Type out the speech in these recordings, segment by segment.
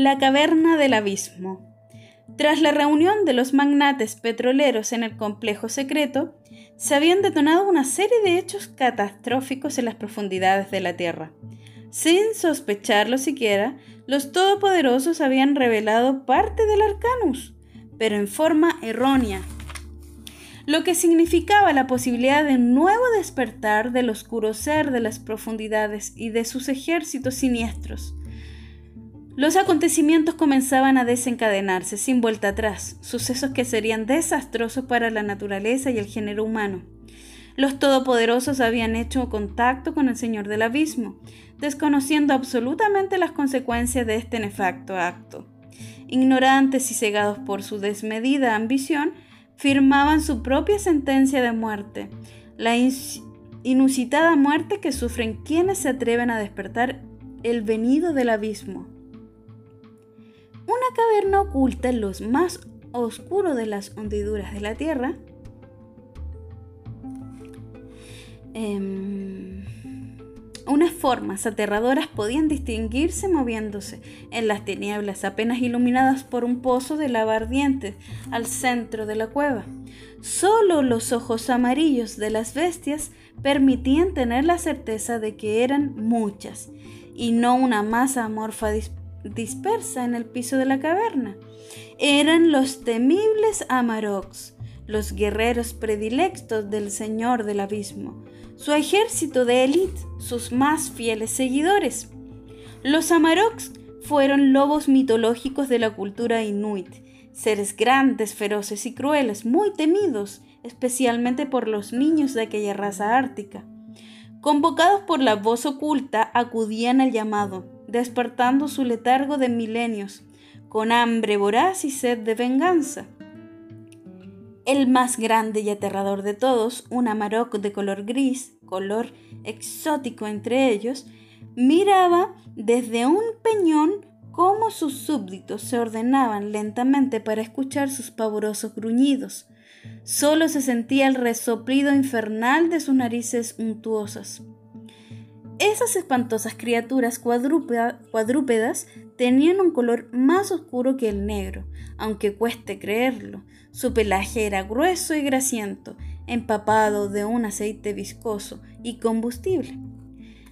La caverna del abismo. Tras la reunión de los magnates petroleros en el complejo secreto, se habían detonado una serie de hechos catastróficos en las profundidades de la Tierra. Sin sospecharlo siquiera, los todopoderosos habían revelado parte del Arcanus, pero en forma errónea, lo que significaba la posibilidad de un nuevo despertar del oscuro ser de las profundidades y de sus ejércitos siniestros. Los acontecimientos comenzaban a desencadenarse sin vuelta atrás, sucesos que serían desastrosos para la naturaleza y el género humano. Los todopoderosos habían hecho contacto con el Señor del Abismo, desconociendo absolutamente las consecuencias de este nefasto acto. Ignorantes y cegados por su desmedida ambición, firmaban su propia sentencia de muerte, la inusitada muerte que sufren quienes se atreven a despertar el venido del abismo. Una caverna oculta en los más oscuros de las hondiduras de la tierra. Em, unas formas aterradoras podían distinguirse moviéndose en las tinieblas apenas iluminadas por un pozo de lava ardiente al centro de la cueva. Solo los ojos amarillos de las bestias permitían tener la certeza de que eran muchas y no una masa amorfa dispersa en el piso de la caverna. Eran los temibles Amaroks, los guerreros predilectos del Señor del Abismo, su ejército de élite, sus más fieles seguidores. Los Amaroks fueron lobos mitológicos de la cultura inuit, seres grandes, feroces y crueles, muy temidos, especialmente por los niños de aquella raza ártica. Convocados por la voz oculta, acudían al llamado, despertando su letargo de milenios, con hambre voraz y sed de venganza. El más grande y aterrador de todos, un amarok de color gris, color exótico entre ellos, miraba desde un peñón cómo sus súbditos se ordenaban lentamente para escuchar sus pavorosos gruñidos. Solo se sentía el resoplido infernal de sus narices untuosas. Esas espantosas criaturas cuadrúpedas tenían un color más oscuro que el negro, aunque cueste creerlo. Su pelaje era grueso y grasiento, empapado de un aceite viscoso y combustible.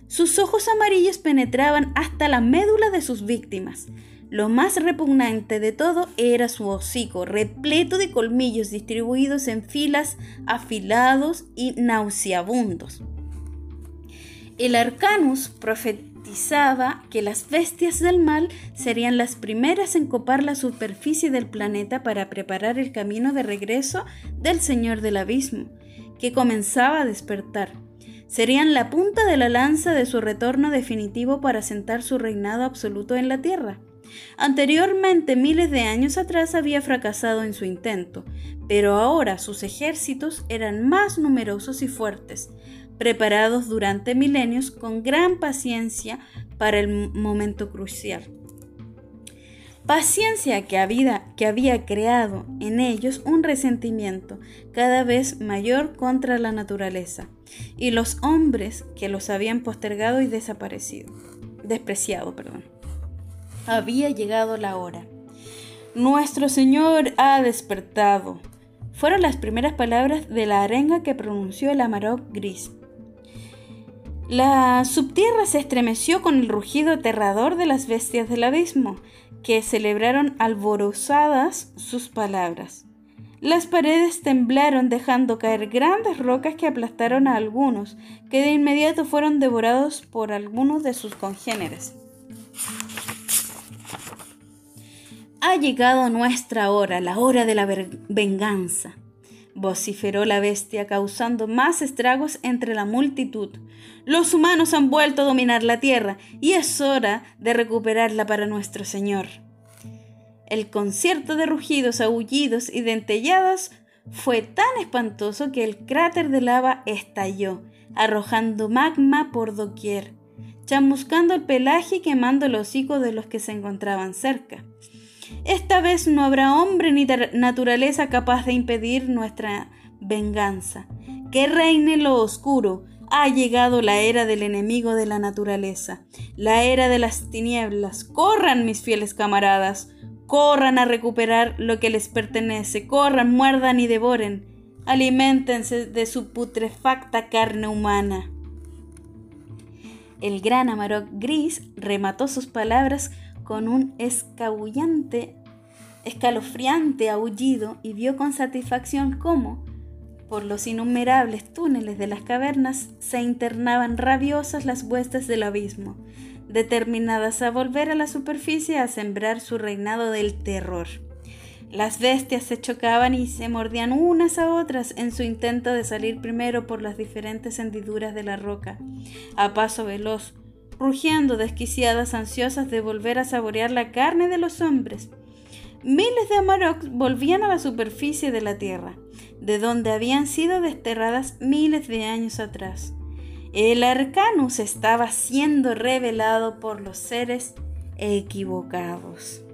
Sus ojos amarillos penetraban hasta la médula de sus víctimas. Lo más repugnante de todo era su hocico, repleto de colmillos distribuidos en filas afilados y nauseabundos. El Arcanus profetizaba que las bestias del mal serían las primeras en copar la superficie del planeta para preparar el camino de regreso del Señor del Abismo, que comenzaba a despertar. Serían la punta de la lanza de su retorno definitivo para sentar su reinado absoluto en la Tierra. Anteriormente, miles de años atrás, había fracasado en su intento, pero ahora sus ejércitos eran más numerosos y fuertes, preparados durante milenios con gran paciencia para el momento crucial. Paciencia que había, que había creado en ellos un resentimiento cada vez mayor contra la naturaleza y los hombres que los habían postergado y desaparecido, despreciado. Perdón. Había llegado la hora. Nuestro Señor ha despertado. Fueron las primeras palabras de la arenga que pronunció el amarok gris. La subtierra se estremeció con el rugido aterrador de las bestias del abismo, que celebraron alborozadas sus palabras. Las paredes temblaron dejando caer grandes rocas que aplastaron a algunos, que de inmediato fueron devorados por algunos de sus congéneres. Ha llegado nuestra hora, la hora de la venganza vociferó la bestia, causando más estragos entre la multitud. Los humanos han vuelto a dominar la tierra y es hora de recuperarla para nuestro Señor. El concierto de rugidos, aullidos y dentelladas fue tan espantoso que el cráter de lava estalló, arrojando magma por doquier, chamuscando el pelaje y quemando el hocico de los que se encontraban cerca. Esta vez no habrá hombre ni naturaleza capaz de impedir nuestra venganza. Que reine lo oscuro, Ha llegado la era del enemigo de la naturaleza, la era de las tinieblas. Corran, mis fieles camaradas, corran a recuperar lo que les pertenece, corran, muerdan y devoren, aliméntense de su putrefacta carne humana. El gran Amarok gris remató sus palabras con un escabullante, escalofriante aullido y vio con satisfacción cómo, por los innumerables túneles de las cavernas, se internaban rabiosas las huestes del abismo, determinadas a volver a la superficie a sembrar su reinado del terror. Las bestias se chocaban y se mordían unas a otras en su intento de salir primero por las diferentes hendiduras de la roca, a paso veloz, rugiendo desquiciadas ansiosas de volver a saborear la carne de los hombres. Miles de Amaroks volvían a la superficie de la tierra, de donde habían sido desterradas miles de años atrás. El Arcanus estaba siendo revelado por los seres equivocados.